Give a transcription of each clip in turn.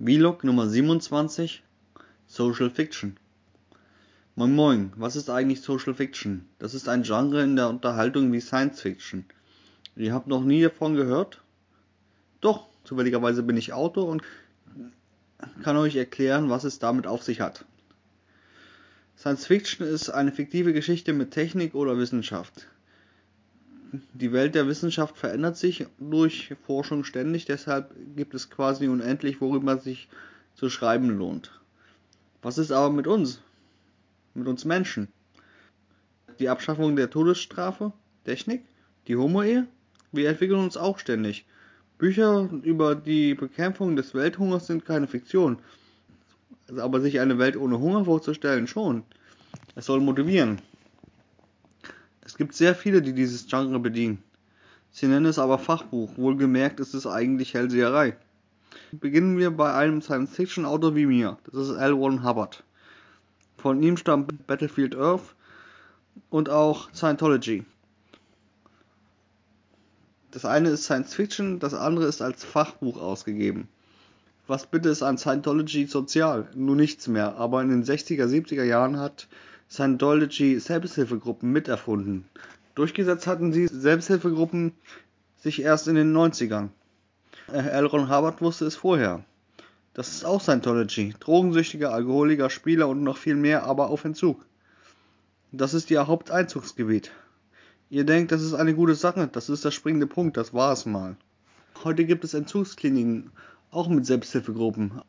Vlog Nummer 27 Social Fiction Moin Moin, was ist eigentlich Social Fiction? Das ist ein Genre in der Unterhaltung wie Science Fiction. Ihr habt noch nie davon gehört? Doch, zufälligerweise bin ich Autor und kann euch erklären, was es damit auf sich hat. Science Fiction ist eine fiktive Geschichte mit Technik oder Wissenschaft. Die Welt der Wissenschaft verändert sich durch Forschung ständig, deshalb gibt es quasi unendlich, worüber sich zu schreiben lohnt. Was ist aber mit uns? Mit uns Menschen? Die Abschaffung der Todesstrafe? Technik? Die Homo-Ehe? Wir entwickeln uns auch ständig. Bücher über die Bekämpfung des Welthungers sind keine Fiktion. Aber sich eine Welt ohne Hunger vorzustellen schon. Es soll motivieren. Es gibt sehr viele, die dieses Genre bedienen. Sie nennen es aber Fachbuch, wohlgemerkt ist es eigentlich Hellseherei. Beginnen wir bei einem Science-Fiction-Autor wie mir, das ist L. Ron Hubbard. Von ihm stammt Battlefield Earth und auch Scientology. Das eine ist Science Fiction, das andere ist als Fachbuch ausgegeben. Was bitte ist an Scientology sozial? Nur nichts mehr, aber in den 60er, 70er Jahren hat Scientology Selbsthilfegruppen miterfunden. Durchgesetzt hatten sie Selbsthilfegruppen sich erst in den 90ern. Äh, L. Ron Hubbard wusste es vorher. Das ist auch Scientology. Drogensüchtige, Alkoholiker, Spieler und noch viel mehr, aber auf Entzug. Das ist ihr Haupteinzugsgebiet. Ihr denkt, das ist eine gute Sache, das ist der springende Punkt, das war es mal. Heute gibt es Entzugskliniken, auch mit Selbsthilfegruppen.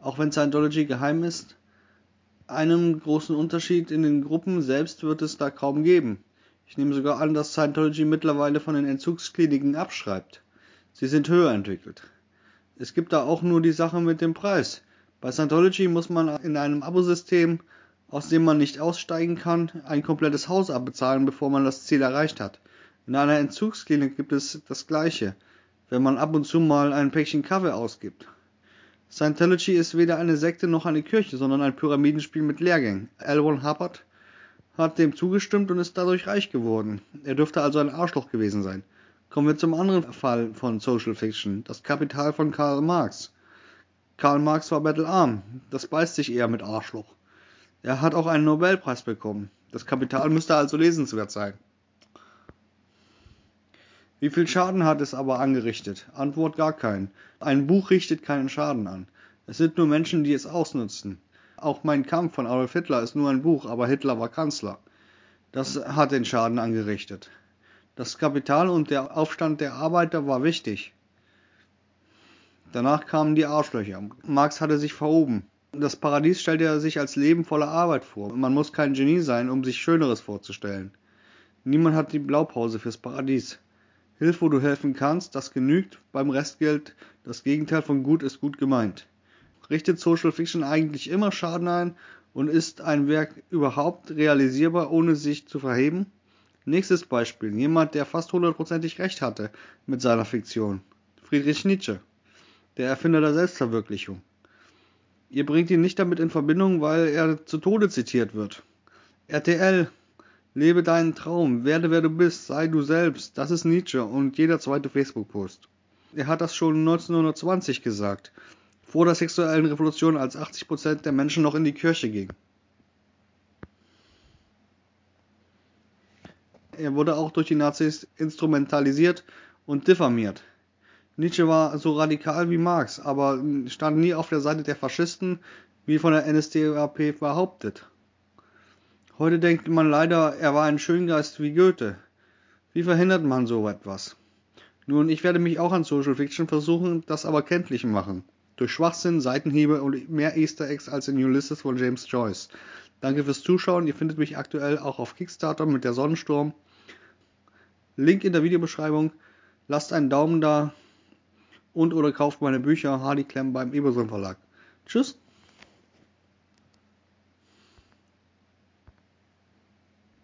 Auch wenn Scientology geheim ist, einen großen Unterschied in den Gruppen selbst wird es da kaum geben. Ich nehme sogar an, dass Scientology mittlerweile von den Entzugskliniken abschreibt. Sie sind höher entwickelt. Es gibt da auch nur die Sache mit dem Preis. Bei Scientology muss man in einem Abosystem, aus dem man nicht aussteigen kann, ein komplettes Haus abbezahlen, bevor man das Ziel erreicht hat. In einer Entzugsklinik gibt es das Gleiche, wenn man ab und zu mal ein Päckchen Kaffee ausgibt. Scientology ist weder eine Sekte noch eine Kirche, sondern ein Pyramidenspiel mit Lehrgängen. L. Ron Hubbard hat dem zugestimmt und ist dadurch reich geworden. Er dürfte also ein Arschloch gewesen sein. Kommen wir zum anderen Fall von Social Fiction, das Kapital von Karl Marx. Karl Marx war bettelarm, das beißt sich eher mit Arschloch. Er hat auch einen Nobelpreis bekommen. Das Kapital müsste also lesenswert sein. Wie viel Schaden hat es aber angerichtet? Antwort gar keinen. Ein Buch richtet keinen Schaden an. Es sind nur Menschen, die es ausnutzen. Auch mein Kampf von Adolf Hitler ist nur ein Buch, aber Hitler war Kanzler. Das hat den Schaden angerichtet. Das Kapital und der Aufstand der Arbeiter war wichtig. Danach kamen die Arschlöcher. Marx hatte sich verhoben. Das Paradies stellte er sich als Leben voller Arbeit vor. Man muss kein Genie sein, um sich Schöneres vorzustellen. Niemand hat die Blaupause fürs Paradies. Hilf, wo du helfen kannst, das genügt, beim Rest gilt, das Gegenteil von gut ist gut gemeint. Richtet Social Fiction eigentlich immer Schaden ein und ist ein Werk überhaupt realisierbar, ohne sich zu verheben? Nächstes Beispiel, jemand, der fast hundertprozentig recht hatte mit seiner Fiktion. Friedrich Nietzsche, der Erfinder der Selbstverwirklichung. Ihr bringt ihn nicht damit in Verbindung, weil er zu Tode zitiert wird. RTL, Lebe deinen Traum, werde wer du bist, sei du selbst. Das ist Nietzsche und jeder zweite Facebook-Post. Er hat das schon 1920 gesagt, vor der sexuellen Revolution, als 80% der Menschen noch in die Kirche gingen. Er wurde auch durch die Nazis instrumentalisiert und diffamiert. Nietzsche war so radikal wie Marx, aber stand nie auf der Seite der Faschisten, wie von der NSDAP behauptet. Heute denkt man leider, er war ein Schöngeist wie Goethe. Wie verhindert man so etwas? Nun, ich werde mich auch an Social Fiction versuchen, das aber kenntlich machen. Durch Schwachsinn, Seitenhiebe und mehr Easter Eggs als in Ulysses von James Joyce. Danke fürs Zuschauen. Ihr findet mich aktuell auch auf Kickstarter mit der Sonnensturm. Link in der Videobeschreibung. Lasst einen Daumen da und oder kauft meine Bücher Hardy Clem beim Eberson Verlag. Tschüss.